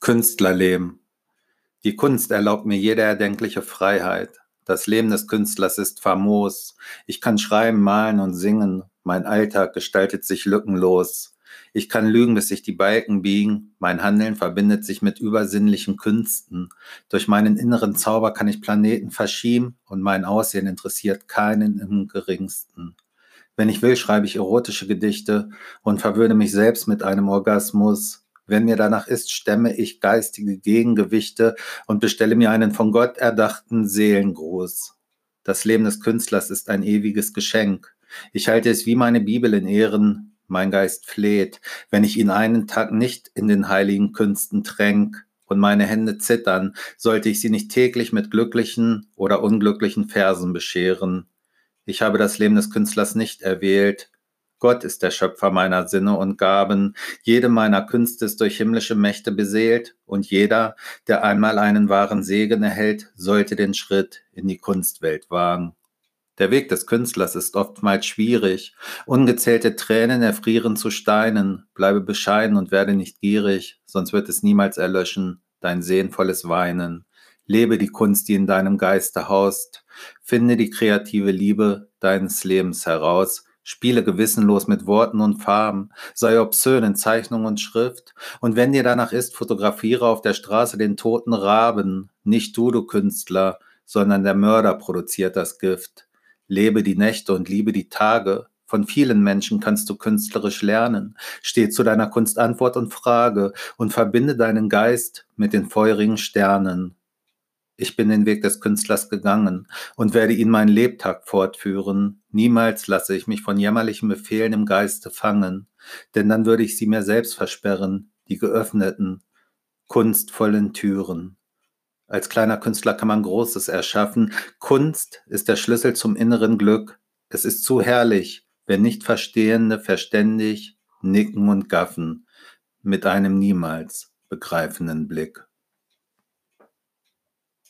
Künstlerleben. Die Kunst erlaubt mir jede erdenkliche Freiheit. Das Leben des Künstlers ist famos. Ich kann schreiben, malen und singen. Mein Alltag gestaltet sich lückenlos. Ich kann lügen, bis sich die Balken biegen. Mein Handeln verbindet sich mit übersinnlichen Künsten. Durch meinen inneren Zauber kann ich Planeten verschieben und mein Aussehen interessiert keinen im geringsten. Wenn ich will, schreibe ich erotische Gedichte und verwöhne mich selbst mit einem Orgasmus. Wenn mir danach ist, stemme ich geistige Gegengewichte und bestelle mir einen von Gott erdachten Seelengruß. Das Leben des Künstlers ist ein ewiges Geschenk. Ich halte es wie meine Bibel in Ehren. Mein Geist fleht, wenn ich ihn einen Tag nicht in den heiligen Künsten tränk und meine Hände zittern, sollte ich sie nicht täglich mit glücklichen oder unglücklichen Versen bescheren. Ich habe das Leben des Künstlers nicht erwählt, Gott ist der Schöpfer meiner Sinne und Gaben, jede meiner Künste ist durch himmlische Mächte beseelt, und jeder, der einmal einen wahren Segen erhält, sollte den Schritt in die Kunstwelt wagen. Der Weg des Künstlers ist oftmals schwierig, ungezählte Tränen erfrieren zu Steinen, bleibe bescheiden und werde nicht gierig, sonst wird es niemals erlöschen, dein sehnvolles Weinen. Lebe die Kunst, die in deinem Geiste haust, finde die kreative Liebe deines Lebens heraus, Spiele gewissenlos mit Worten und Farben, sei obszön in Zeichnung und Schrift, und wenn dir danach ist, fotografiere auf der Straße den toten Raben. Nicht du, du Künstler, sondern der Mörder produziert das Gift. Lebe die Nächte und liebe die Tage. Von vielen Menschen kannst du künstlerisch lernen. Steh zu deiner Kunst Antwort und Frage und verbinde deinen Geist mit den feurigen Sternen. Ich bin den Weg des Künstlers gegangen und werde ihn mein Lebtag fortführen. Niemals lasse ich mich von jämmerlichen Befehlen im Geiste fangen, denn dann würde ich sie mir selbst versperren, die geöffneten, kunstvollen Türen. Als kleiner Künstler kann man Großes erschaffen. Kunst ist der Schlüssel zum inneren Glück. Es ist zu herrlich, wenn nicht Verstehende verständig nicken und gaffen mit einem niemals begreifenden Blick.